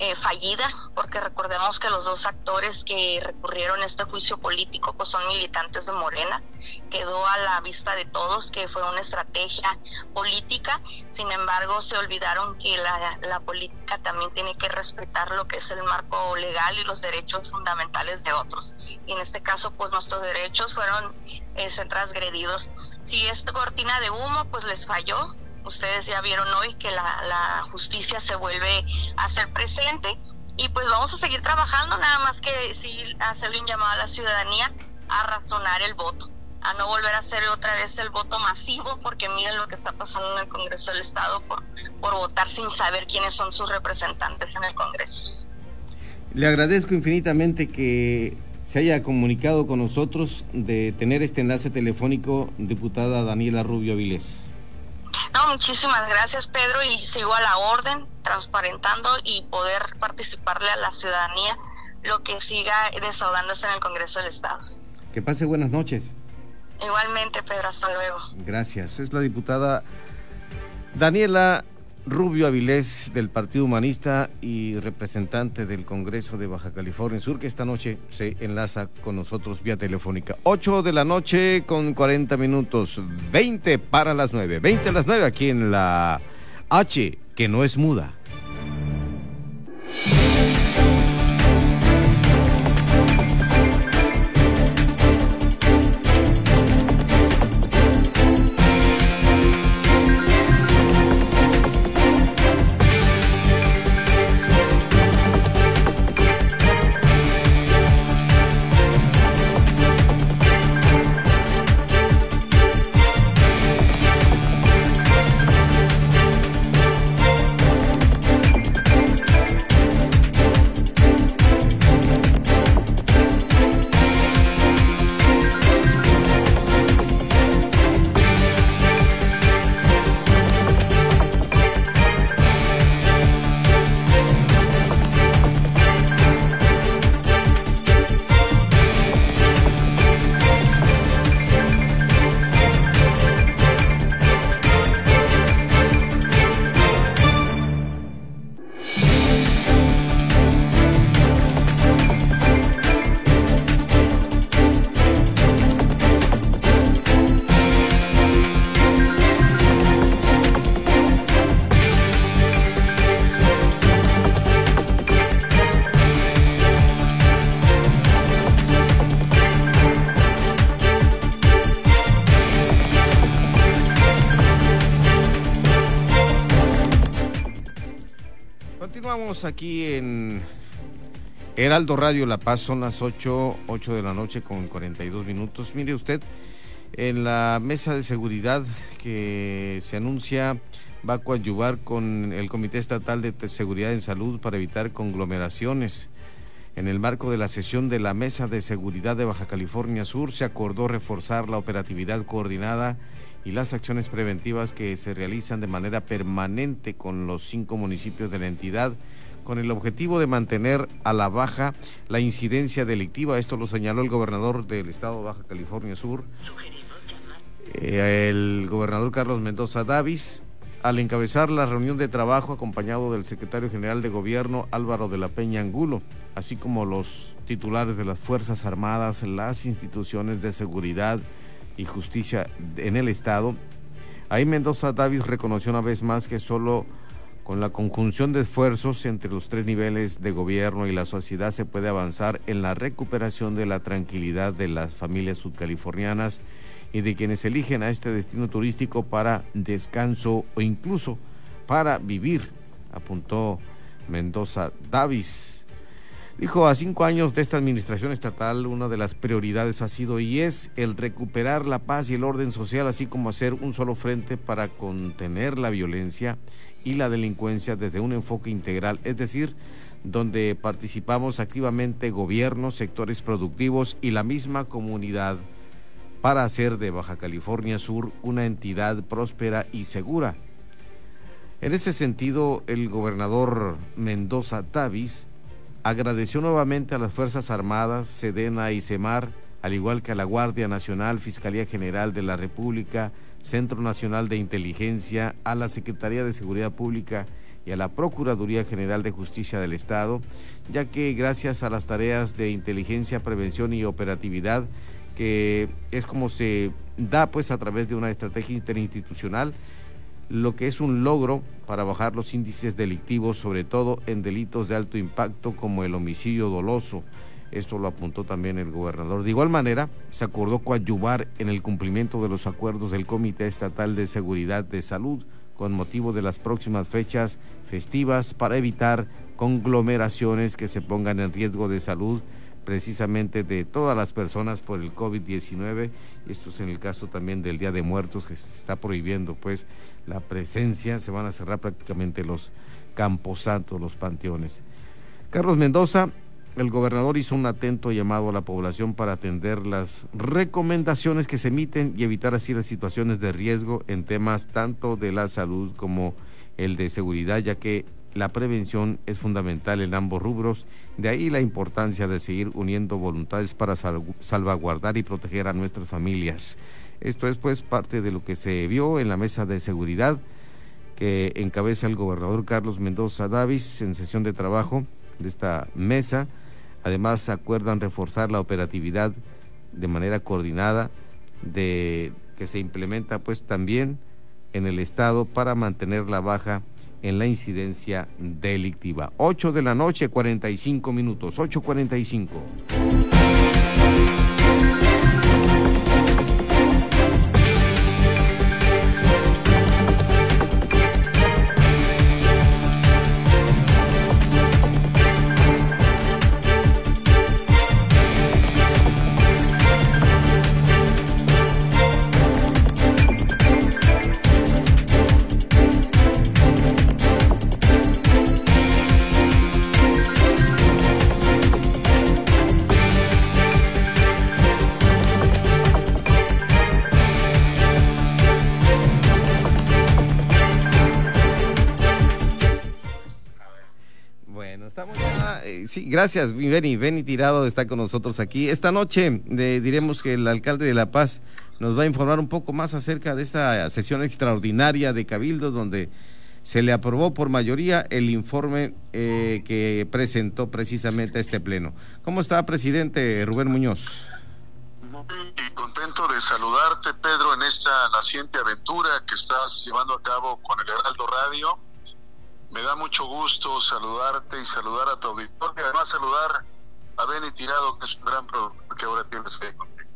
eh, fallida, porque recordemos que los dos actores que recurrieron a este juicio político pues son militantes de Morena. Quedó a la vista de todos que fue una estrategia política, sin embargo se olvidaron que la, la política también tiene que respetar lo que es el marco legal y los derechos fundamentales de otros. Y en este caso pues nuestros derechos fueron eh, transgredidos. Si esta cortina de humo pues les falló, ustedes ya vieron hoy que la, justicia se vuelve a ser presente y pues vamos a seguir trabajando, nada más que sí hacerle un llamado a la ciudadanía a razonar el voto. a no volver a hacer otra vez el voto masivo, porque miren lo que está pasando en el Congreso del Estado por, por votar sin saber quiénes son sus representantes en el Congreso. Le agradezco infinitamente que se haya comunicado con nosotros de tener este enlace telefónico, diputada Daniela Rubio Avilés. No, muchísimas gracias Pedro y sigo a la orden, transparentando y poder participarle a la ciudadanía lo que siga desahogándose en el Congreso del Estado. Que pase buenas noches. Igualmente, Pedro, hasta luego. Gracias. Es la diputada Daniela Rubio Avilés del Partido Humanista y representante del Congreso de Baja California Sur, que esta noche se enlaza con nosotros vía telefónica. 8 de la noche con 40 minutos, 20 para las 9, 20 a las 9 aquí en la H, que no es muda. Aquí en Heraldo Radio La Paz, son las 8, 8 de la noche con 42 minutos. Mire usted, en la mesa de seguridad que se anuncia va a coadyuvar con el Comité Estatal de Seguridad en Salud para evitar conglomeraciones. En el marco de la sesión de la Mesa de Seguridad de Baja California Sur se acordó reforzar la operatividad coordinada y las acciones preventivas que se realizan de manera permanente con los cinco municipios de la entidad con el objetivo de mantener a la baja la incidencia delictiva. Esto lo señaló el gobernador del estado de Baja California Sur, eh, el gobernador Carlos Mendoza Davis, al encabezar la reunión de trabajo acompañado del secretario general de gobierno Álvaro de la Peña Angulo, así como los titulares de las Fuerzas Armadas, las instituciones de seguridad y justicia en el estado. Ahí Mendoza Davis reconoció una vez más que solo con la conjunción de esfuerzos entre los tres niveles de gobierno y la sociedad se puede avanzar en la recuperación de la tranquilidad de las familias sudcalifornianas y de quienes eligen a este destino turístico para descanso o incluso para vivir, apuntó Mendoza Davis. Dijo, a cinco años de esta administración estatal, una de las prioridades ha sido y es el recuperar la paz y el orden social, así como hacer un solo frente para contener la violencia y la delincuencia desde un enfoque integral, es decir, donde participamos activamente gobiernos, sectores productivos y la misma comunidad para hacer de Baja California Sur una entidad próspera y segura. En ese sentido, el gobernador Mendoza Tavis agradeció nuevamente a las Fuerzas Armadas, Sedena y Semar, al igual que a la Guardia Nacional, Fiscalía General de la República, Centro Nacional de Inteligencia, a la Secretaría de Seguridad Pública y a la Procuraduría General de Justicia del Estado, ya que gracias a las tareas de inteligencia, prevención y operatividad, que es como se da pues a través de una estrategia interinstitucional, lo que es un logro para bajar los índices delictivos, sobre todo en delitos de alto impacto como el homicidio doloso, esto lo apuntó también el gobernador. De igual manera, se acordó coadyuvar en el cumplimiento de los acuerdos del Comité Estatal de Seguridad de Salud con motivo de las próximas fechas festivas para evitar conglomeraciones que se pongan en riesgo de salud precisamente de todas las personas por el COVID-19. Esto es en el caso también del Día de Muertos, que se está prohibiendo pues la presencia, se van a cerrar prácticamente los camposantos, los panteones. Carlos Mendoza, el gobernador hizo un atento llamado a la población para atender las recomendaciones que se emiten y evitar así las situaciones de riesgo en temas tanto de la salud como el de seguridad, ya que la prevención es fundamental en ambos rubros, de ahí la importancia de seguir uniendo voluntades para salvaguardar y proteger a nuestras familias. Esto es pues parte de lo que se vio en la mesa de seguridad que encabeza el gobernador Carlos Mendoza Davis en sesión de trabajo de esta mesa. Además, acuerdan reforzar la operatividad de manera coordinada de que se implementa pues también en el estado para mantener la baja en la incidencia delictiva. 8 de la noche, 45 minutos, 8.45. sí, gracias, Benny. Benny Tirado está con nosotros aquí. Esta noche diremos que el alcalde de La Paz nos va a informar un poco más acerca de esta sesión extraordinaria de Cabildo, donde se le aprobó por mayoría el informe eh, que presentó precisamente este pleno. ¿Cómo está, presidente Rubén Muñoz? Muy contento de saludarte, Pedro, en esta naciente aventura que estás llevando a cabo con el Heraldo Radio me da mucho gusto saludarte y saludar a tu auditorio además saludar a Benny Tirado, que es un gran productor que ahora tienes que contigo.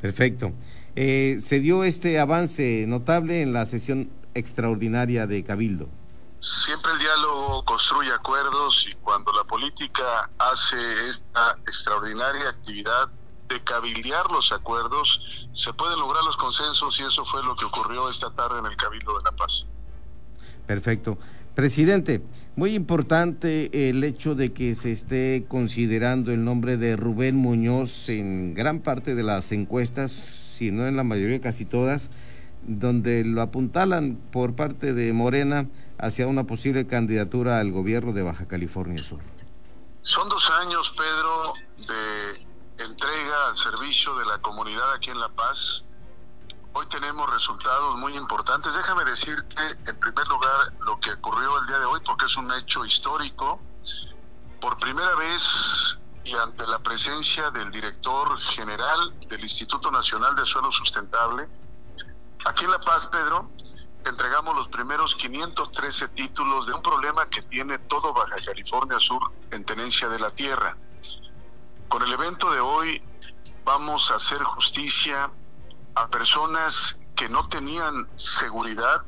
Perfecto. Eh, se dio este avance notable en la sesión extraordinaria de Cabildo. Siempre el diálogo construye acuerdos y cuando la política hace esta extraordinaria actividad de cabildear los acuerdos, se pueden lograr los consensos y eso fue lo que ocurrió esta tarde en el Cabildo de La Paz. Perfecto. Presidente, muy importante el hecho de que se esté considerando el nombre de Rubén Muñoz en gran parte de las encuestas, si no en la mayoría, casi todas, donde lo apuntalan por parte de Morena hacia una posible candidatura al gobierno de Baja California Sur. Son dos años, Pedro, de entrega al servicio de la comunidad aquí en La Paz Hoy tenemos resultados muy importantes. Déjame decirte, en primer lugar, lo que ocurrió el día de hoy, porque es un hecho histórico. Por primera vez y ante la presencia del director general del Instituto Nacional de Suelo Sustentable, aquí en La Paz, Pedro, entregamos los primeros 513 títulos de un problema que tiene todo Baja California Sur en tenencia de la tierra. Con el evento de hoy vamos a hacer justicia a personas que no tenían seguridad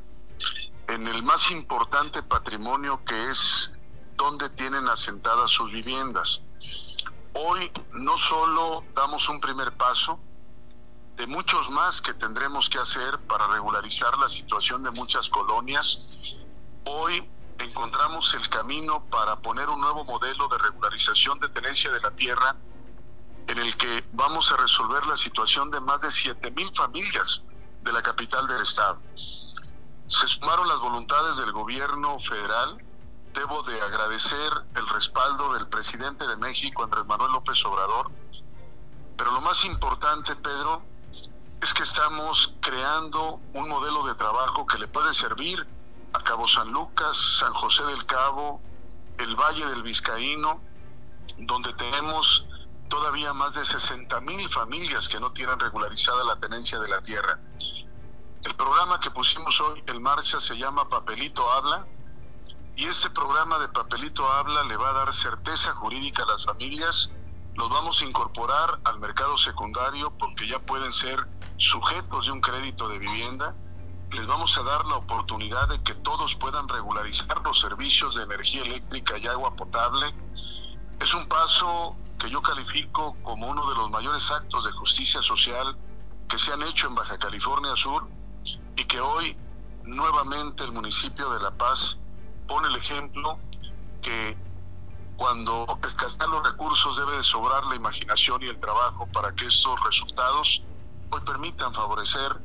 en el más importante patrimonio que es donde tienen asentadas sus viviendas. Hoy no solo damos un primer paso, de muchos más que tendremos que hacer para regularizar la situación de muchas colonias, hoy encontramos el camino para poner un nuevo modelo de regularización de tenencia de la tierra en el que vamos a resolver la situación de más de 7 mil familias de la capital del estado. Se sumaron las voluntades del gobierno federal. Debo de agradecer el respaldo del presidente de México, Andrés Manuel López Obrador. Pero lo más importante, Pedro, es que estamos creando un modelo de trabajo que le puede servir a Cabo San Lucas, San José del Cabo, el Valle del Vizcaíno, donde tenemos todavía más de 60 mil familias que no tienen regularizada la tenencia de la tierra. El programa que pusimos hoy en marcha se llama Papelito Habla y este programa de Papelito Habla le va a dar certeza jurídica a las familias, los vamos a incorporar al mercado secundario porque ya pueden ser sujetos de un crédito de vivienda, les vamos a dar la oportunidad de que todos puedan regularizar los servicios de energía eléctrica y agua potable, Es un paso que yo califico como uno de los mayores actos de justicia social que se han hecho en Baja California Sur y que hoy nuevamente el municipio de La Paz pone el ejemplo que cuando escasean los recursos debe de sobrar la imaginación y el trabajo para que estos resultados hoy permitan favorecer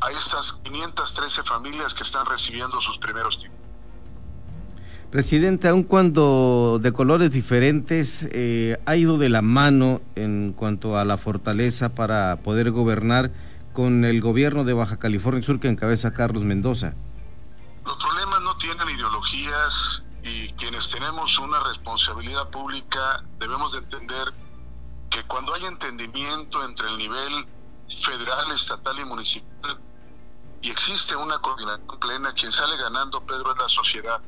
a estas 513 familias que están recibiendo sus primeros tipos. Presidente, aun cuando de colores diferentes, eh, ha ido de la mano en cuanto a la fortaleza para poder gobernar con el gobierno de Baja California Sur que encabeza Carlos Mendoza. Los problemas no tienen ideologías y quienes tenemos una responsabilidad pública debemos de entender que cuando hay entendimiento entre el nivel federal, estatal y municipal y existe una coordinación plena, quien sale ganando, Pedro, es la sociedad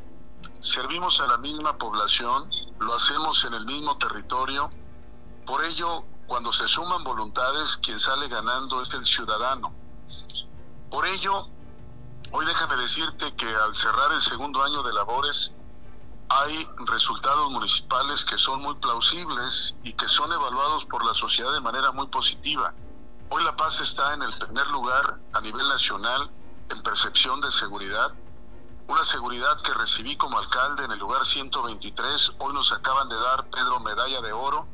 servimos a la misma población, lo hacemos en el mismo territorio, por ello, cuando se suman voluntades, quien sale ganando es el ciudadano. Por ello, hoy déjame decirte que al cerrar el segundo año de labores, hay resultados municipales que son muy plausibles y que son evaluados por la sociedad de manera muy positiva. Hoy La Paz está en el primer lugar a nivel nacional en percepción de seguridad una seguridad que recibí como alcalde en el lugar 123. Hoy nos acaban de dar Pedro Medalla de Oro.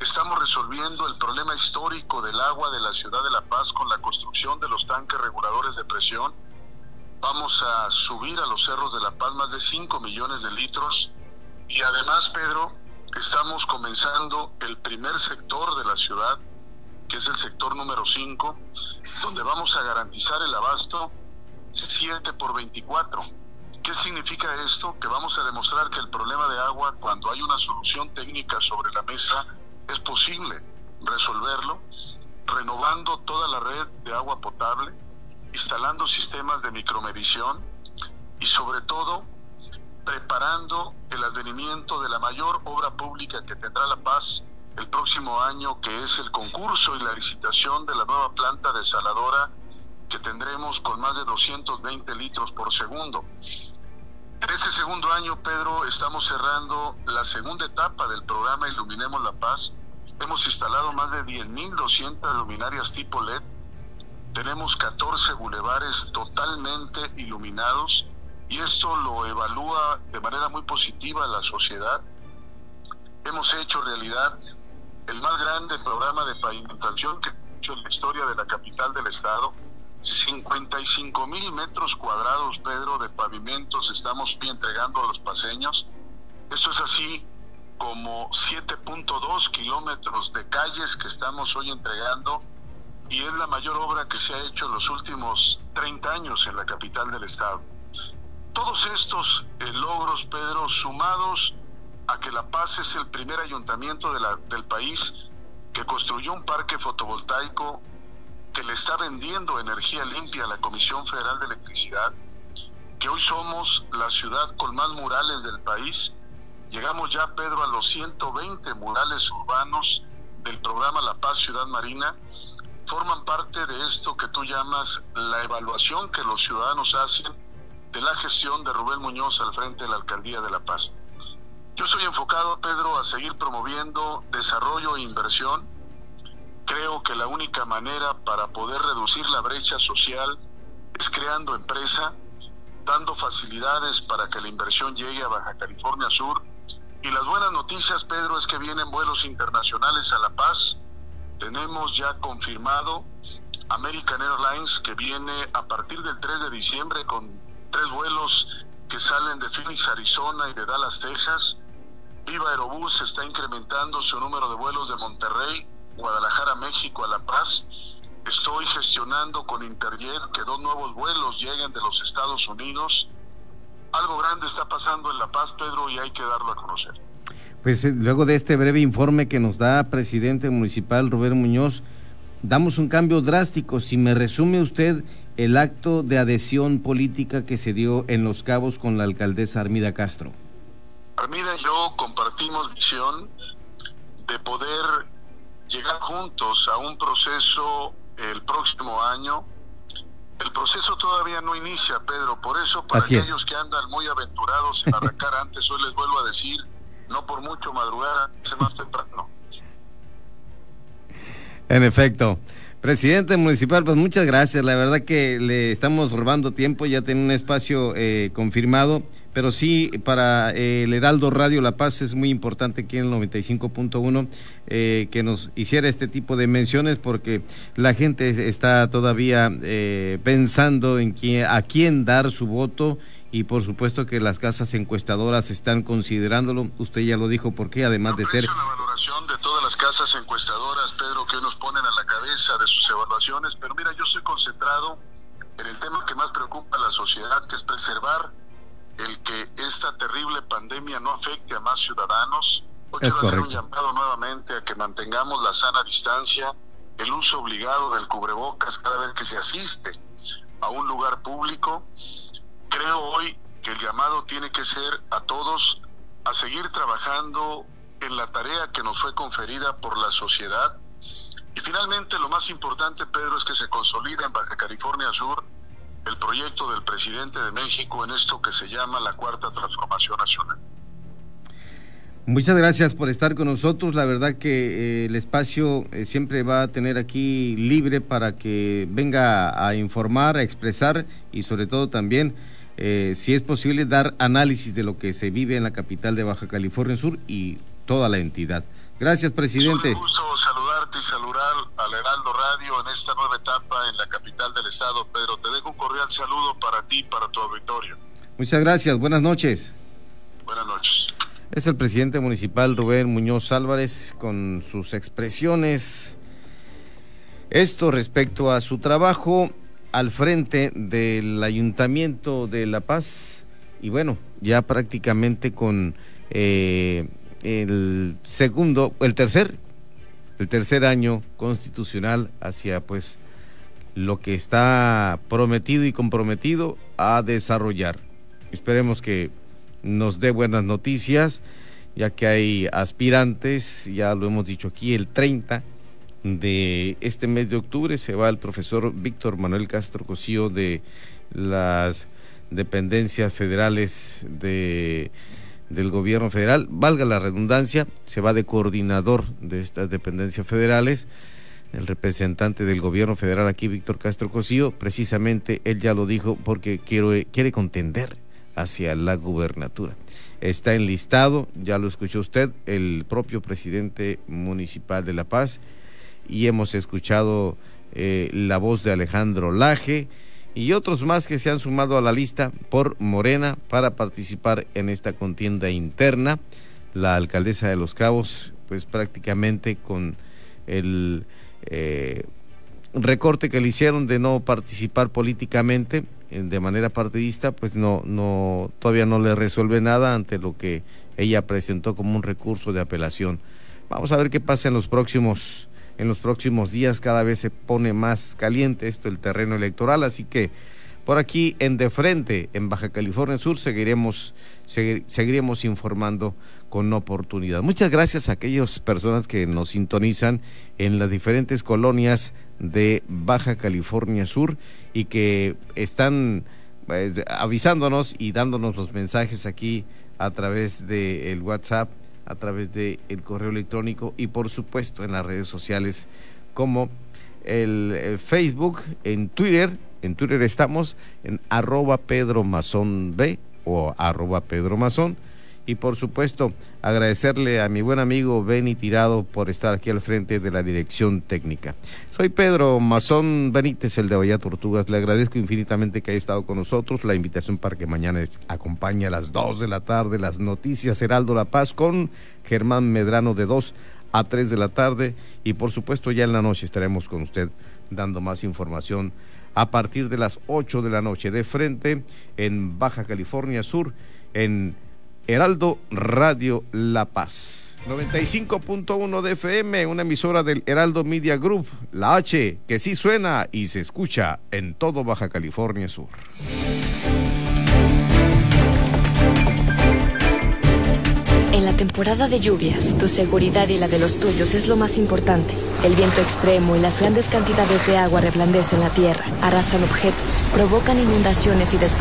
Estamos resolviendo el problema histórico del agua de la ciudad de La Paz con la construcción de los tanques reguladores de presión. Vamos a subir a los cerros de La Paz más de 5 millones de litros. Y además, Pedro, estamos comenzando el primer sector de la ciudad, que es el sector número 5, donde vamos a garantizar el abasto 7 por 24. ¿Qué significa esto? Que vamos a demostrar que el problema de agua, cuando hay una solución técnica sobre la mesa, es posible resolverlo renovando toda la red de agua potable, instalando sistemas de micromedición y sobre todo preparando el advenimiento de la mayor obra pública que tendrá La Paz el próximo año, que es el concurso y la licitación de la nueva planta desaladora que tendremos con más de 220 litros por segundo. En este segundo año, Pedro, estamos cerrando la segunda etapa del programa Iluminemos la Paz. Hemos instalado más de 10.200 luminarias tipo LED. Tenemos 14 bulevares totalmente iluminados y esto lo evalúa de manera muy positiva la sociedad. Hemos hecho realidad el más grande programa de pavimentación que ha hecho en la historia de la capital del estado 55 mil metros cuadrados, Pedro, de pavimentos estamos entregando a los paseños. Esto es así como 7.2 kilómetros de calles que estamos hoy entregando y es la mayor obra que se ha hecho en los últimos 30 años en la capital del estado. Todos estos eh, logros, Pedro, sumados a que La Paz es el primer ayuntamiento del país que construyó un parque fotovoltaico que le está vendiendo energía limpia a la Comisión Federal de Electricidad, que hoy somos la ciudad con más murales del país. Llegamos ya, Pedro, a los 120 murales urbanos del programa La Paz Ciudad Marina. Forman parte de esto que tú llamas la evaluación que los ciudadanos hacen de la gestión de Rubén Muñoz al frente de la Alcaldía de La Paz. Yo estoy enfocado, Pedro, a seguir promoviendo desarrollo e inversión Creo que la única manera para poder reducir la brecha social es creando empresa, dando facilidades para que la inversión llegue a Baja California Sur. Y las buenas noticias, Pedro, es que vienen vuelos internacionales a La Paz. Tenemos ya confirmado American Airlines que viene a partir del 3 de diciembre con tres vuelos que salen de Phoenix, Arizona y de Dallas, Texas. Viva Aerobús está incrementando su número de vuelos de Monterrey Guadalajara, México, a La Paz. Estoy gestionando con Interjet que dos nuevos vuelos lleguen de los Estados Unidos. Algo grande está pasando en La Paz, Pedro, y hay que darlo a conocer. Pues eh, luego de este breve informe que nos da presidente municipal Rubén Muñoz, damos un cambio drástico. Si me resume usted el acto de adhesión política que se dio en Los Cabos con la alcaldesa Armida Castro. Armida y yo compartimos visión de poder llegar juntos a un proceso el próximo año. El proceso todavía no inicia, Pedro, por eso para aquellos que andan muy aventurados en arrancar [LAUGHS] antes, hoy les vuelvo a decir, no por mucho madrugar, es más temprano. En efecto. Presidente municipal, pues muchas gracias. La verdad que le estamos robando tiempo, ya tiene un espacio eh, confirmado, pero sí para eh, el Heraldo Radio La Paz es muy importante aquí en el 95.1 eh, que nos hiciera este tipo de menciones porque la gente está todavía pensando en quién, a quién dar su voto y por supuesto que las casas encuestadoras están considerándolo. Usted ya lo dijo, porque además de ser... La valoración de todas las casas encuestadoras, Pedro, que nos ponen a la cabeza de sus evaluaciones, pero mira, yo estoy concentrado en el tema que más preocupa a la sociedad, que es preservar el que esta terrible pandemia no afecte a más ciudadanos. Hoy quiero hacer un llamado nuevamente a que mantengamos la sana distancia, el uso obligado del cubrebocas cada vez que se asiste a un lugar público creo hoy que el llamado tiene que ser a todos a seguir trabajando en la tarea que nos fue conferida por la sociedad. Y finalmente, lo más importante, Pedro, es que se consolida en Baja California Sur el proyecto del presidente de México en esto que se llama la Cuarta Transformación Nacional. Muchas gracias por estar con nosotros. La verdad que eh, el espacio eh, siempre va a tener aquí libre para que venga a informar, a expresar y sobre todo también eh, si es posible, dar análisis de lo que se vive en la capital de Baja California Sur y toda la entidad. Gracias, presidente. Es un gusto saludarte y saludar al Heraldo Radio en esta nueva etapa en la capital del estado. Pedro, te dejo un cordial saludo para ti y para tu auditorio. Muchas gracias, buenas noches. Buenas noches. Es el presidente municipal Rubén Muñoz Álvarez con sus expresiones. Esto respecto a su trabajo al frente del Ayuntamiento de La Paz y bueno, ya prácticamente con eh, el segundo, el tercer, el tercer año constitucional hacia pues lo que está prometido y comprometido a desarrollar. Esperemos que nos dé buenas noticias, ya que hay aspirantes, ya lo hemos dicho aquí, el 30 de este mes de octubre se va el profesor Víctor Manuel Castro Cosío de las dependencias federales de, del gobierno federal, valga la redundancia, se va de coordinador de estas dependencias federales, el representante del gobierno federal aquí, Víctor Castro Cosío, precisamente él ya lo dijo porque quiere, quiere contender hacia la gubernatura. Está enlistado, ya lo escuchó usted, el propio presidente municipal de La Paz, y hemos escuchado eh, la voz de Alejandro Laje y otros más que se han sumado a la lista por Morena para participar en esta contienda interna. La alcaldesa de Los Cabos, pues prácticamente con el eh, recorte que le hicieron de no participar políticamente eh, de manera partidista, pues no, no, todavía no le resuelve nada ante lo que ella presentó como un recurso de apelación. Vamos a ver qué pasa en los próximos en los próximos días cada vez se pone más caliente esto el terreno electoral, así que por aquí en de frente en Baja California Sur seguiremos seguiremos informando con oportunidad. Muchas gracias a aquellas personas que nos sintonizan en las diferentes colonias de Baja California Sur y que están pues, avisándonos y dándonos los mensajes aquí a través del WhatsApp a través del el correo electrónico y por supuesto en las redes sociales como el, Facebook, en Twitter, en Twitter estamos en arroba Pedro Mazón B o arroba Pedro Mazón y por supuesto agradecerle a mi buen amigo Benny Tirado por estar aquí al frente de la dirección técnica. Soy Pedro Mazón Benítez, el de Bahía Tortugas. Le agradezco infinitamente que haya estado con nosotros. La invitación para que mañana acompañe a las 2 de la tarde las noticias Heraldo La Paz con Germán Medrano de 2 a 3 de la tarde y por supuesto ya en la noche estaremos con usted dando más información a partir de las 8 de la noche de frente en Baja California Sur en Heraldo Radio La Paz. 95.1 de FM, una emisora del Heraldo Media Group, la H, que sí suena y se escucha en todo Baja California Sur. En la temporada de lluvias, tu seguridad y la de los tuyos es lo más importante. El viento extremo y las grandes cantidades de agua reblandecen la tierra, arrastran objetos, provocan inundaciones y desbordan